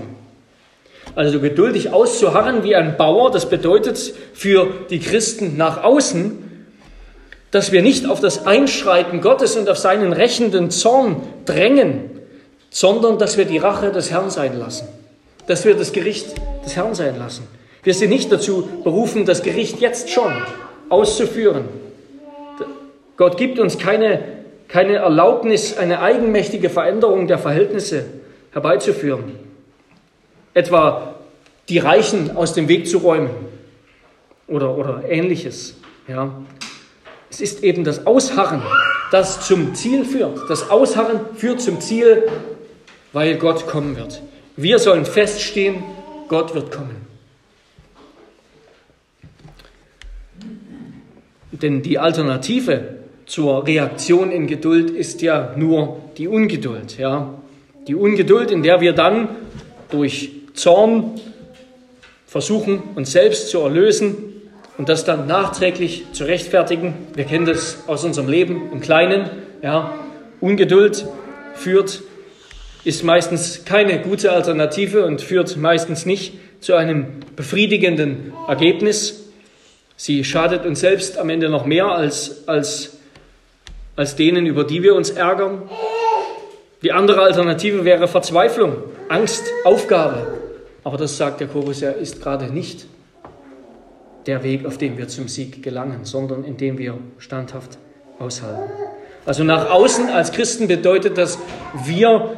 Also geduldig auszuharren wie ein Bauer, das bedeutet für die Christen nach außen, dass wir nicht auf das Einschreiten Gottes und auf seinen rächenden Zorn drängen, sondern dass wir die Rache des Herrn sein lassen, dass wir das Gericht des Herrn sein lassen. Wir sind nicht dazu berufen, das Gericht jetzt schon auszuführen. Gott gibt uns keine, keine Erlaubnis, eine eigenmächtige Veränderung der Verhältnisse herbeizuführen. Etwa die Reichen aus dem Weg zu räumen oder, oder ähnliches. Ja. Es ist eben das Ausharren, das zum Ziel führt. Das Ausharren führt zum Ziel, weil Gott kommen wird. Wir sollen feststehen, Gott wird kommen. Denn die Alternative zur Reaktion in Geduld ist ja nur die Ungeduld. Ja? Die Ungeduld, in der wir dann durch Zorn versuchen, uns selbst zu erlösen und das dann nachträglich zu rechtfertigen. Wir kennen das aus unserem Leben im Kleinen. Ja? Ungeduld führt, ist meistens keine gute Alternative und führt meistens nicht zu einem befriedigenden Ergebnis. Sie schadet uns selbst am Ende noch mehr als, als, als denen, über die wir uns ärgern. Die andere Alternative wäre Verzweiflung, Angst, Aufgabe. Aber das sagt Jakobus ja, ist gerade nicht der Weg, auf dem wir zum Sieg gelangen, sondern in dem wir standhaft aushalten. Also nach außen als Christen bedeutet das, wir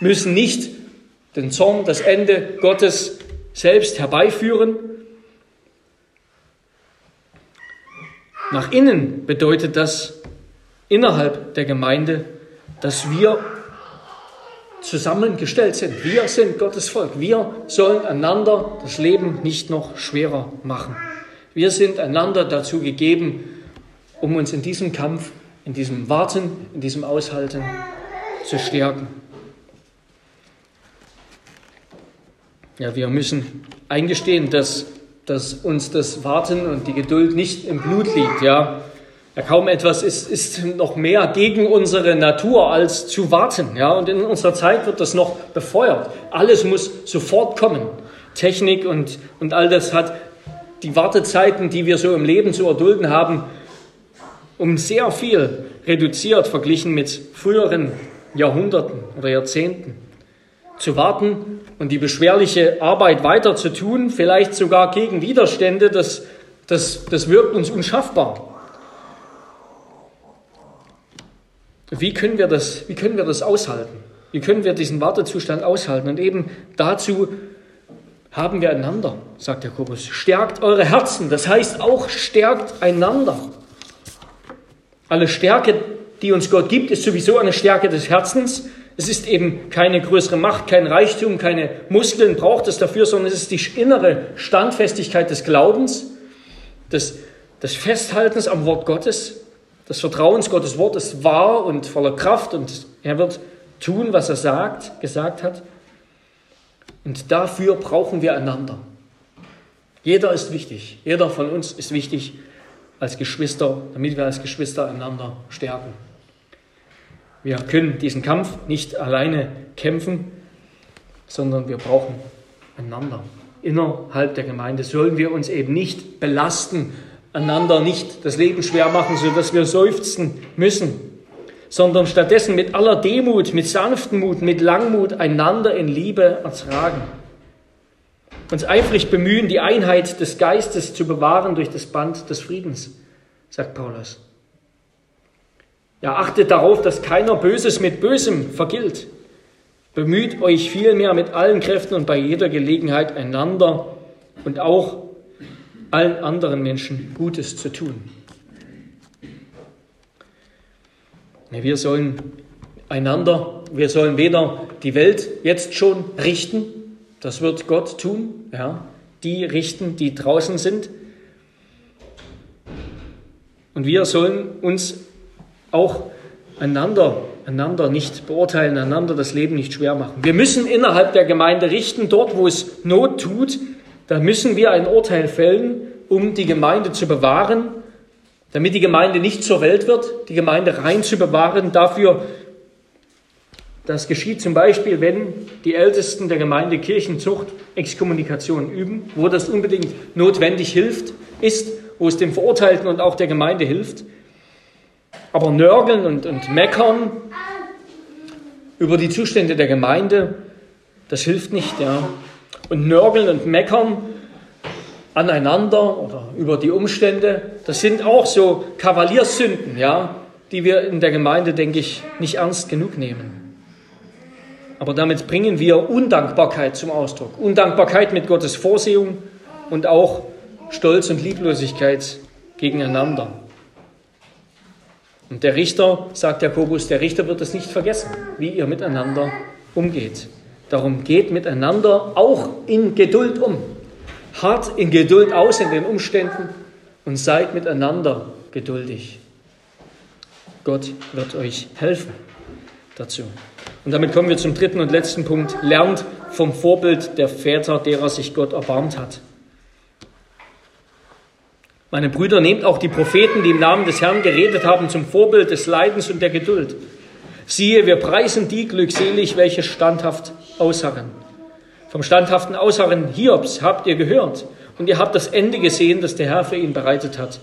müssen nicht den Zorn, das Ende Gottes selbst herbeiführen, Nach innen bedeutet das innerhalb der Gemeinde, dass wir zusammengestellt sind. Wir sind Gottes Volk. Wir sollen einander das Leben nicht noch schwerer machen. Wir sind einander dazu gegeben, um uns in diesem Kampf, in diesem Warten, in diesem Aushalten zu stärken. Ja, wir müssen eingestehen, dass dass uns das Warten und die Geduld nicht im Blut liegt. Ja? Ja, kaum etwas ist, ist noch mehr gegen unsere Natur als zu warten. Ja, und in unserer Zeit wird das noch befeuert. Alles muss sofort kommen. Technik und, und all das hat die Wartezeiten, die wir so im Leben zu erdulden haben, um sehr viel reduziert verglichen mit früheren Jahrhunderten oder Jahrzehnten. Zu warten und die beschwerliche Arbeit weiter zu tun, vielleicht sogar gegen Widerstände, das, das, das wirkt uns unschaffbar. Wie können, wir das, wie können wir das aushalten? Wie können wir diesen Wartezustand aushalten? Und eben dazu haben wir einander, sagt Jakobus. Stärkt eure Herzen, das heißt auch stärkt einander. Alle Stärke, die uns Gott gibt, ist sowieso eine Stärke des Herzens. Es ist eben keine größere Macht, kein Reichtum, keine Muskeln braucht es dafür, sondern es ist die innere Standfestigkeit des Glaubens, des, des Festhaltens am Wort Gottes, des Vertrauens. Gottes Wort ist wahr und voller Kraft und er wird tun, was er sagt, gesagt hat. Und dafür brauchen wir einander. Jeder ist wichtig. Jeder von uns ist wichtig als Geschwister, damit wir als Geschwister einander stärken. Wir können diesen Kampf nicht alleine kämpfen, sondern wir brauchen einander. Innerhalb der Gemeinde sollen wir uns eben nicht belasten, einander nicht das Leben schwer machen, sodass wir seufzen müssen, sondern stattdessen mit aller Demut, mit sanftem Mut, mit Langmut einander in Liebe ertragen. Uns eifrig bemühen, die Einheit des Geistes zu bewahren durch das Band des Friedens, sagt Paulus. Ja, achtet darauf, dass keiner Böses mit Bösem vergilt. Bemüht euch vielmehr mit allen Kräften und bei jeder Gelegenheit einander und auch allen anderen Menschen Gutes zu tun. Wir sollen einander, wir sollen weder die Welt jetzt schon richten, das wird Gott tun, ja, die richten, die draußen sind. Und wir sollen uns auch einander, einander nicht beurteilen, einander das Leben nicht schwer machen. Wir müssen innerhalb der Gemeinde richten, dort wo es Not tut, da müssen wir ein Urteil fällen, um die Gemeinde zu bewahren damit die Gemeinde nicht zur Welt wird, die Gemeinde rein zu bewahren. Dafür, das geschieht zum Beispiel, wenn die Ältesten der Gemeinde Kirchenzucht Exkommunikation üben, wo das unbedingt notwendig hilft, ist, wo es dem Verurteilten und auch der Gemeinde hilft. Aber nörgeln und, und meckern über die Zustände der Gemeinde, das hilft nicht. Ja. Und nörgeln und meckern aneinander oder über die Umstände. Das sind auch so Kavaliersünden, ja, die wir in der Gemeinde, denke ich, nicht ernst genug nehmen. Aber damit bringen wir Undankbarkeit zum Ausdruck. Undankbarkeit mit Gottes Vorsehung und auch Stolz und Lieblosigkeit gegeneinander. Und der Richter, sagt Jakobus, der Richter wird es nicht vergessen, wie ihr miteinander umgeht. Darum geht miteinander auch in Geduld um. Hart in Geduld aus in den Umständen und seid miteinander geduldig. Gott wird euch helfen dazu. Und damit kommen wir zum dritten und letzten Punkt. Lernt vom Vorbild der Väter, derer sich Gott erbarmt hat. Meine Brüder, nehmt auch die Propheten, die im Namen des Herrn geredet haben, zum Vorbild des Leidens und der Geduld. Siehe, wir preisen die glückselig, welche standhaft ausharren. Vom standhaften Ausharren Hiobs habt ihr gehört und ihr habt das Ende gesehen, das der Herr für ihn bereitet hat.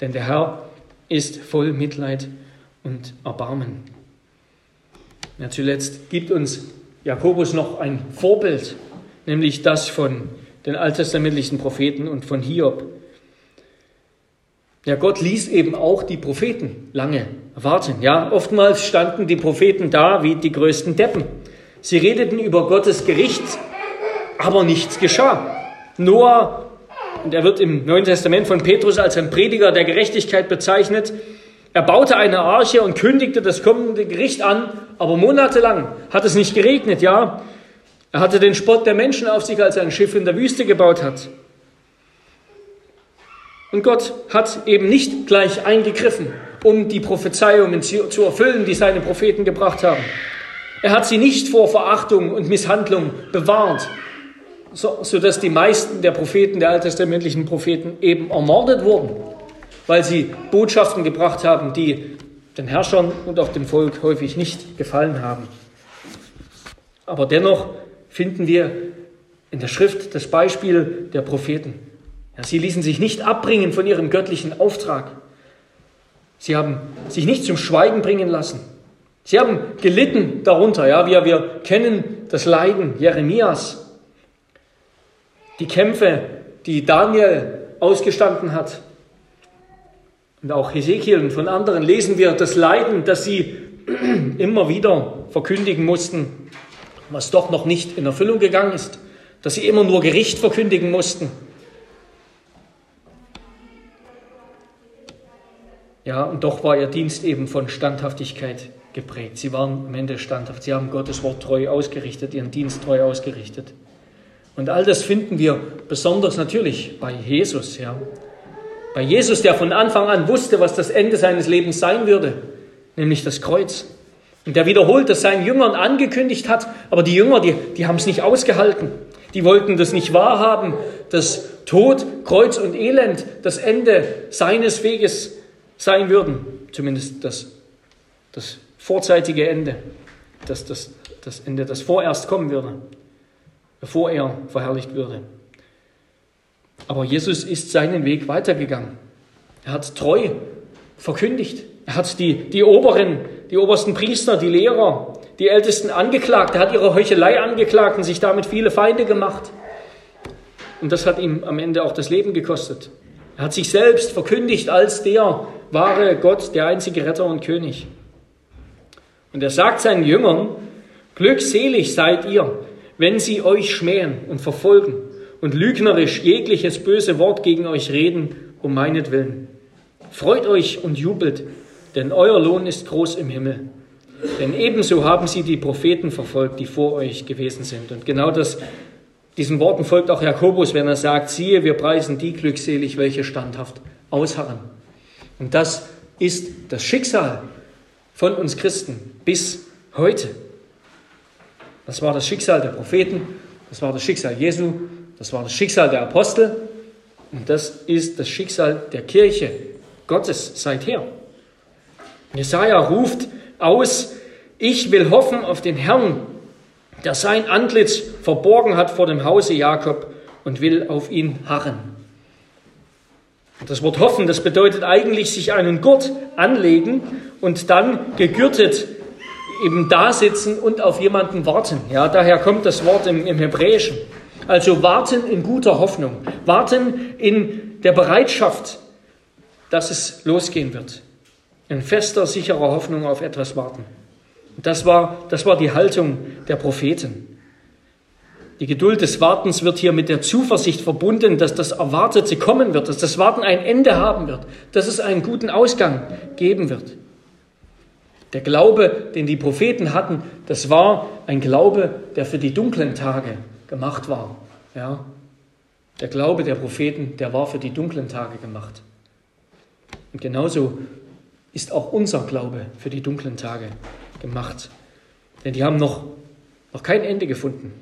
Denn der Herr ist voll Mitleid und Erbarmen. Ja, zuletzt gibt uns Jakobus noch ein Vorbild, nämlich das von den alttestamentlichen Propheten und von Hiob. Ja, Gott ließ eben auch die Propheten lange warten. Ja, oftmals standen die Propheten da wie die größten Deppen. Sie redeten über Gottes Gericht, aber nichts geschah. Noah, und er wird im Neuen Testament von Petrus als ein Prediger der Gerechtigkeit bezeichnet, er baute eine Arche und kündigte das kommende Gericht an, aber monatelang hat es nicht geregnet, ja. Er hatte den Spott der Menschen auf sich, als er ein Schiff in der Wüste gebaut hat. Und Gott hat eben nicht gleich eingegriffen, um die Prophezeiungen zu erfüllen, die seine Propheten gebracht haben. Er hat sie nicht vor Verachtung und Misshandlung bewahrt, so, sodass die meisten der Propheten, der alttestamentlichen Propheten, eben ermordet wurden. weil sie Botschaften gebracht haben, die den Herrschern und auch dem Volk häufig nicht gefallen haben. Aber dennoch finden wir in der Schrift das Beispiel der Propheten. Sie ließen sich nicht abbringen von ihrem göttlichen Auftrag. Sie haben sich nicht zum Schweigen bringen lassen. Sie haben gelitten darunter. Ja, wir, wir kennen das Leiden Jeremias, die Kämpfe, die Daniel ausgestanden hat. Und auch Hesekiel und von anderen lesen wir das Leiden, das sie immer wieder verkündigen mussten, was doch noch nicht in Erfüllung gegangen ist, dass sie immer nur Gericht verkündigen mussten. Ja, und doch war ihr Dienst eben von Standhaftigkeit geprägt. Sie waren am Ende standhaft. Sie haben Gottes Wort treu ausgerichtet, ihren Dienst treu ausgerichtet. Und all das finden wir besonders natürlich bei Jesus. Ja. Bei Jesus, der von Anfang an wusste, was das Ende seines Lebens sein würde, nämlich das Kreuz. Und der wiederholt das seinen Jüngern angekündigt hat, aber die Jünger, die, die haben es nicht ausgehalten. Die wollten das nicht wahrhaben, dass Tod, Kreuz und Elend das Ende seines Weges sein würden. Zumindest das, das vorzeitige Ende, dass das, das Ende, das vorerst kommen würde, bevor er verherrlicht würde. Aber Jesus ist seinen Weg weitergegangen. Er hat treu verkündigt. Er hat die, die Oberen, die obersten Priester, die Lehrer, die Ältesten angeklagt. Er hat ihre Heuchelei angeklagt und sich damit viele Feinde gemacht. Und das hat ihm am Ende auch das Leben gekostet. Er hat sich selbst verkündigt als der wahre Gott, der einzige Retter und König. Und er sagt seinen Jüngern, glückselig seid ihr, wenn sie euch schmähen und verfolgen und lügnerisch jegliches böse Wort gegen euch reden, um meinetwillen. Freut euch und jubelt, denn euer Lohn ist groß im Himmel. Denn ebenso haben sie die Propheten verfolgt, die vor euch gewesen sind. Und genau das, diesen Worten folgt auch Jakobus, wenn er sagt, siehe, wir preisen die glückselig, welche standhaft ausharren. Und das ist das Schicksal von uns Christen bis heute. Das war das Schicksal der Propheten, das war das Schicksal Jesu, das war das Schicksal der Apostel und das ist das Schicksal der Kirche Gottes seither. Jesaja ruft aus: Ich will hoffen auf den Herrn, der sein Antlitz verborgen hat vor dem Hause Jakob und will auf ihn harren. Das Wort hoffen, das bedeutet eigentlich sich einen Gurt anlegen und dann gegürtet eben da sitzen und auf jemanden warten. Ja, daher kommt das Wort im, im Hebräischen. Also warten in guter Hoffnung, warten in der Bereitschaft, dass es losgehen wird. In fester, sicherer Hoffnung auf etwas warten. Das war, das war die Haltung der Propheten. Die Geduld des Wartens wird hier mit der Zuversicht verbunden, dass das Erwartete kommen wird, dass das Warten ein Ende haben wird, dass es einen guten Ausgang geben wird. Der Glaube, den die Propheten hatten, das war ein Glaube, der für die dunklen Tage gemacht war. Ja? Der Glaube der Propheten, der war für die dunklen Tage gemacht. Und genauso ist auch unser Glaube für die dunklen Tage gemacht. Denn die haben noch, noch kein Ende gefunden.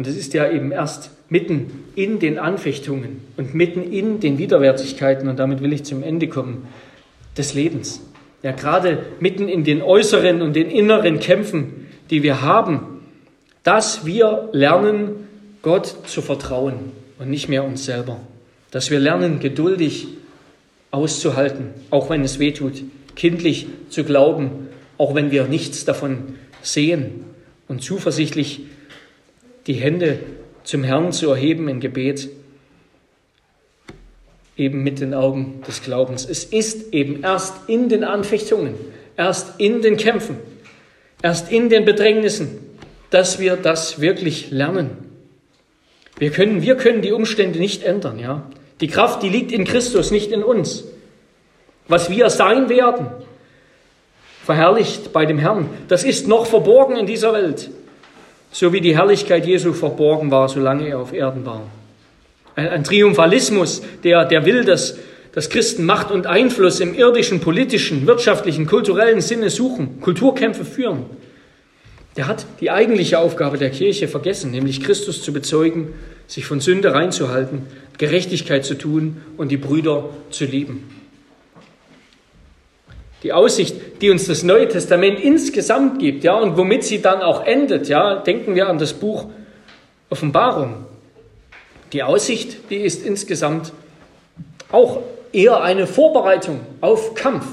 Und es ist ja eben erst mitten in den Anfechtungen und mitten in den Widerwärtigkeiten, und damit will ich zum Ende kommen, des Lebens. Ja, gerade mitten in den äußeren und den inneren Kämpfen, die wir haben, dass wir lernen, Gott zu vertrauen und nicht mehr uns selber. Dass wir lernen, geduldig auszuhalten, auch wenn es weh tut, kindlich zu glauben, auch wenn wir nichts davon sehen und zuversichtlich die Hände zum Herrn zu erheben in Gebet, eben mit den Augen des Glaubens. Es ist eben erst in den Anfechtungen, erst in den Kämpfen, erst in den Bedrängnissen, dass wir das wirklich lernen. Wir können, wir können die Umstände nicht ändern, ja. Die Kraft, die liegt in Christus, nicht in uns. Was wir sein werden, verherrlicht bei dem Herrn, das ist noch verborgen in dieser Welt so wie die Herrlichkeit Jesu verborgen war, solange er auf Erden war. Ein, ein Triumphalismus, der, der will, dass, dass Christen Macht und Einfluss im irdischen, politischen, wirtschaftlichen, kulturellen Sinne suchen, Kulturkämpfe führen. der hat die eigentliche Aufgabe der Kirche vergessen, nämlich Christus zu bezeugen, sich von Sünde reinzuhalten, Gerechtigkeit zu tun und die Brüder zu lieben. Die Aussicht, die uns das Neue Testament insgesamt gibt, ja, und womit sie dann auch endet, ja, denken wir an das Buch Offenbarung. Die Aussicht, die ist insgesamt auch eher eine Vorbereitung auf Kampf,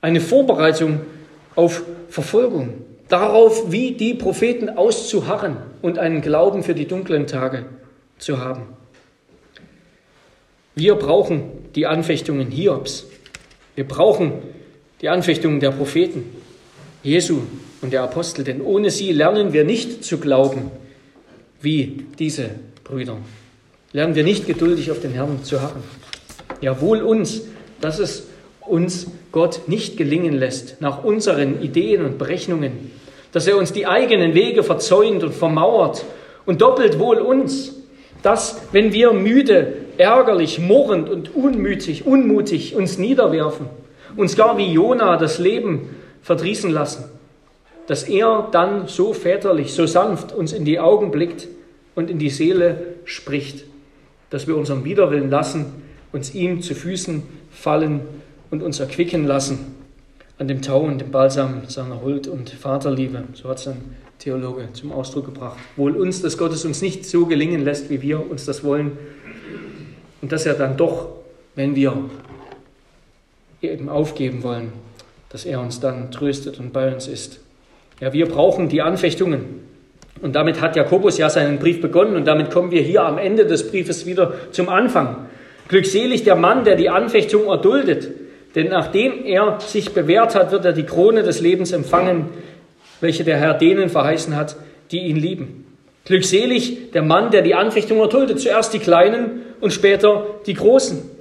eine Vorbereitung auf Verfolgung, darauf, wie die Propheten auszuharren und einen Glauben für die dunklen Tage zu haben. Wir brauchen die Anfechtungen Hiobs. Wir brauchen die Anfechtungen der Propheten, Jesu und der Apostel, denn ohne sie lernen wir nicht zu glauben wie diese Brüder. Lernen wir nicht geduldig auf den Herrn zu harren. Ja, wohl uns, dass es uns Gott nicht gelingen lässt, nach unseren Ideen und Berechnungen, dass er uns die eigenen Wege verzäunt und vermauert und doppelt wohl uns, dass, wenn wir müde, ärgerlich, murrend und unmütig, unmutig uns niederwerfen, uns gar wie Jona das Leben verdrießen lassen, dass er dann so väterlich, so sanft uns in die Augen blickt und in die Seele spricht, dass wir unseren Widerwillen lassen, uns ihm zu Füßen fallen und uns erquicken lassen an dem Tau und dem Balsam seiner Huld und Vaterliebe. So hat es ein Theologe zum Ausdruck gebracht. Wohl uns, dass Gott es uns nicht so gelingen lässt, wie wir uns das wollen. Und dass er dann doch, wenn wir eben aufgeben wollen, dass er uns dann tröstet und bei uns ist. Ja, wir brauchen die Anfechtungen. Und damit hat Jakobus ja seinen Brief begonnen und damit kommen wir hier am Ende des Briefes wieder zum Anfang. Glückselig der Mann, der die Anfechtung erduldet, denn nachdem er sich bewährt hat, wird er die Krone des Lebens empfangen, welche der Herr denen verheißen hat, die ihn lieben. Glückselig der Mann, der die Anfechtung erduldet, zuerst die Kleinen und später die Großen.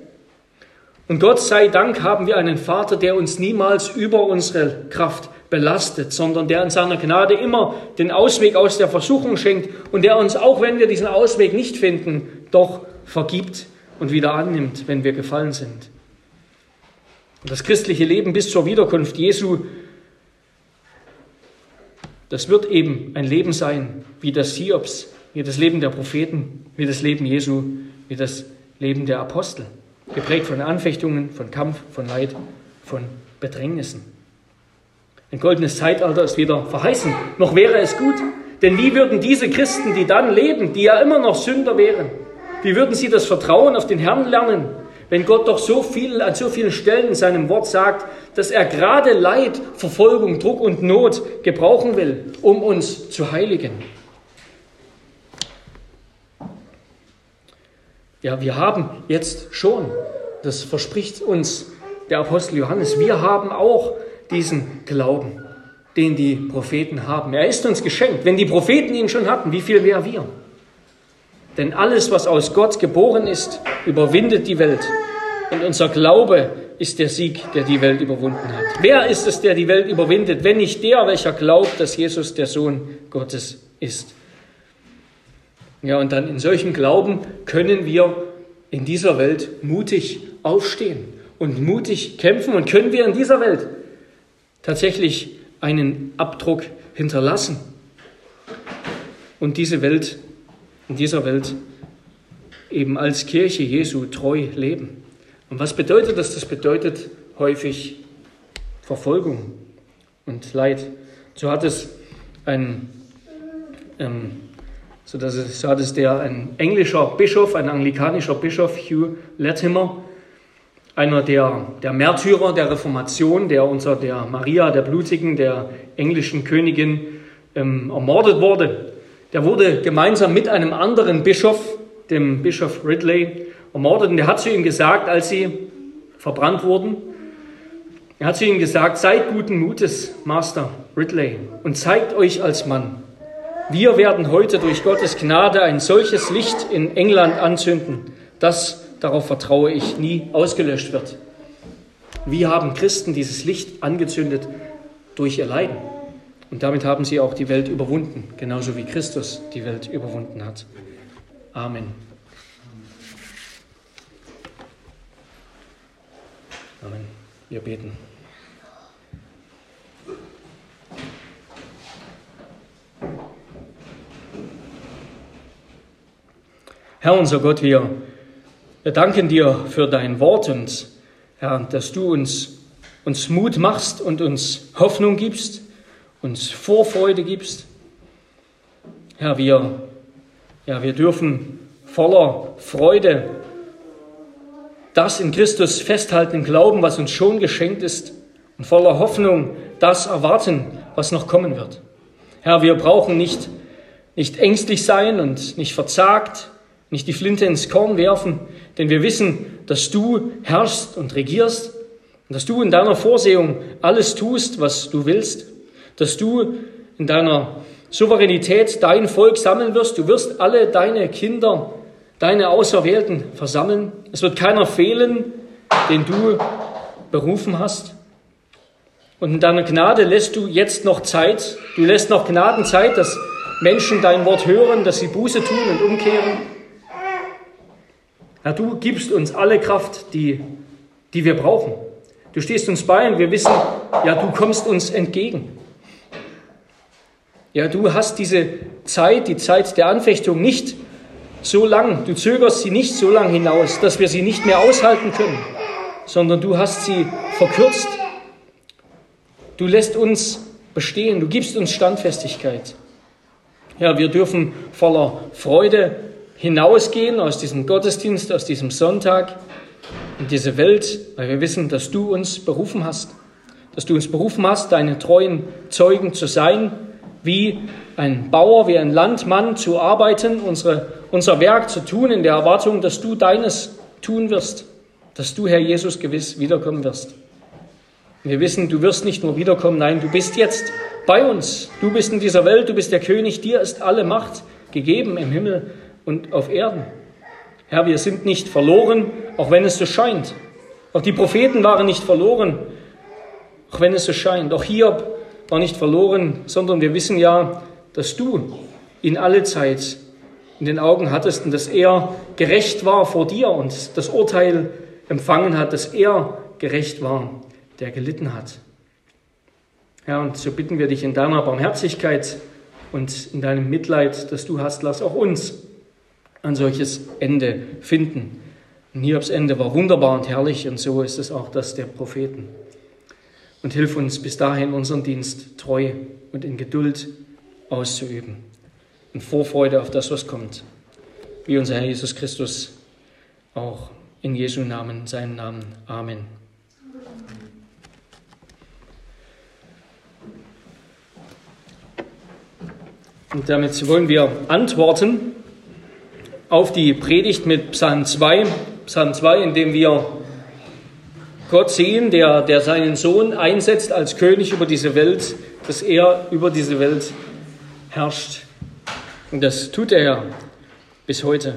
Und Gott sei Dank haben wir einen Vater, der uns niemals über unsere Kraft belastet, sondern der in seiner Gnade immer den Ausweg aus der Versuchung schenkt und der uns, auch wenn wir diesen Ausweg nicht finden, doch vergibt und wieder annimmt, wenn wir gefallen sind. Und das christliche Leben bis zur Wiederkunft Jesu, das wird eben ein Leben sein, wie das Hiobs, wie das Leben der Propheten, wie das Leben Jesu, wie das Leben der Apostel geprägt von Anfechtungen, von Kampf, von Leid, von Bedrängnissen. Ein goldenes Zeitalter ist wieder verheißen. Noch wäre es gut, denn wie würden diese Christen, die dann leben, die ja immer noch Sünder wären, wie würden sie das Vertrauen auf den Herrn lernen, wenn Gott doch so viel, an so vielen Stellen in seinem Wort sagt, dass er gerade Leid, Verfolgung, Druck und Not gebrauchen will, um uns zu heiligen? Ja, wir haben jetzt schon, das verspricht uns der Apostel Johannes, wir haben auch diesen Glauben, den die Propheten haben. Er ist uns geschenkt. Wenn die Propheten ihn schon hatten, wie viel mehr wir? Denn alles, was aus Gott geboren ist, überwindet die Welt. Und unser Glaube ist der Sieg, der die Welt überwunden hat. Wer ist es, der die Welt überwindet, wenn nicht der, welcher glaubt, dass Jesus der Sohn Gottes ist? Ja, und dann in solchem Glauben können wir in dieser Welt mutig aufstehen und mutig kämpfen und können wir in dieser Welt tatsächlich einen Abdruck hinterlassen und diese Welt, in dieser Welt eben als Kirche Jesu treu leben. Und was bedeutet das? Das bedeutet häufig Verfolgung und Leid. So hat es ein ähm, so, dass es, so hat es der, ein englischer Bischof, ein anglikanischer Bischof, Hugh Latimer, einer der, der Märtyrer der Reformation, der unter der Maria der Blutigen, der englischen Königin, ähm, ermordet wurde. Der wurde gemeinsam mit einem anderen Bischof, dem Bischof Ridley, ermordet. Und der hat zu ihm gesagt, als sie verbrannt wurden, er hat zu ihnen gesagt, seid guten Mutes, Master Ridley, und zeigt euch als Mann. Wir werden heute durch Gottes Gnade ein solches Licht in England anzünden, das, darauf vertraue ich, nie ausgelöscht wird. Wir haben Christen dieses Licht angezündet durch ihr Leiden. Und damit haben sie auch die Welt überwunden, genauso wie Christus die Welt überwunden hat. Amen. Amen. Wir beten. Herr unser Gott, wir, wir danken dir für dein Wort und Herr, dass du uns, uns Mut machst und uns Hoffnung gibst, uns Vorfreude gibst. Herr, wir, ja, wir dürfen voller Freude das in Christus festhalten, glauben, was uns schon geschenkt ist und voller Hoffnung das erwarten, was noch kommen wird. Herr, wir brauchen nicht, nicht ängstlich sein und nicht verzagt, nicht die Flinte ins Korn werfen, denn wir wissen, dass du herrschst und regierst und dass du in deiner Vorsehung alles tust, was du willst, dass du in deiner Souveränität dein Volk sammeln wirst. Du wirst alle deine Kinder, deine Auserwählten versammeln. Es wird keiner fehlen, den du berufen hast. Und in deiner Gnade lässt du jetzt noch Zeit. Du lässt noch Gnadenzeit, dass Menschen dein Wort hören, dass sie Buße tun und umkehren. Herr, du gibst uns alle Kraft, die, die wir brauchen. Du stehst uns bei und wir wissen, ja, du kommst uns entgegen. Ja, du hast diese Zeit, die Zeit der Anfechtung nicht so lang, du zögerst sie nicht so lang hinaus, dass wir sie nicht mehr aushalten können, sondern du hast sie verkürzt. Du lässt uns bestehen, du gibst uns Standfestigkeit. Ja, wir dürfen voller Freude hinausgehen aus diesem Gottesdienst, aus diesem Sonntag in diese Welt, weil wir wissen, dass du uns berufen hast, dass du uns berufen hast, deine treuen Zeugen zu sein, wie ein Bauer, wie ein Landmann zu arbeiten, unsere, unser Werk zu tun, in der Erwartung, dass du deines tun wirst, dass du, Herr Jesus, gewiss wiederkommen wirst. Wir wissen, du wirst nicht nur wiederkommen, nein, du bist jetzt bei uns. Du bist in dieser Welt, du bist der König, dir ist alle Macht gegeben im Himmel und auf Erden. Herr, wir sind nicht verloren, auch wenn es so scheint. Auch die Propheten waren nicht verloren, auch wenn es so scheint. Auch Hiob war nicht verloren, sondern wir wissen ja, dass du ihn alle Zeit in den Augen hattest und dass er gerecht war vor dir und das Urteil empfangen hat, dass er gerecht war, der gelitten hat. Herr, und so bitten wir dich in deiner Barmherzigkeit und in deinem Mitleid, dass du hast, lass auch uns ein solches Ende finden. Und Hiobs Ende war wunderbar und herrlich und so ist es auch das der Propheten. Und hilf uns bis dahin unseren Dienst treu und in Geduld auszuüben. In Vorfreude auf das, was kommt. Wie unser Herr Jesus Christus auch in Jesu Namen, seinem Namen. Amen. Und damit wollen wir antworten auf die Predigt mit Psalm 2, Psalm 2, in dem wir Gott sehen, der, der seinen Sohn einsetzt als König über diese Welt, dass er über diese Welt herrscht. Und das tut er bis heute.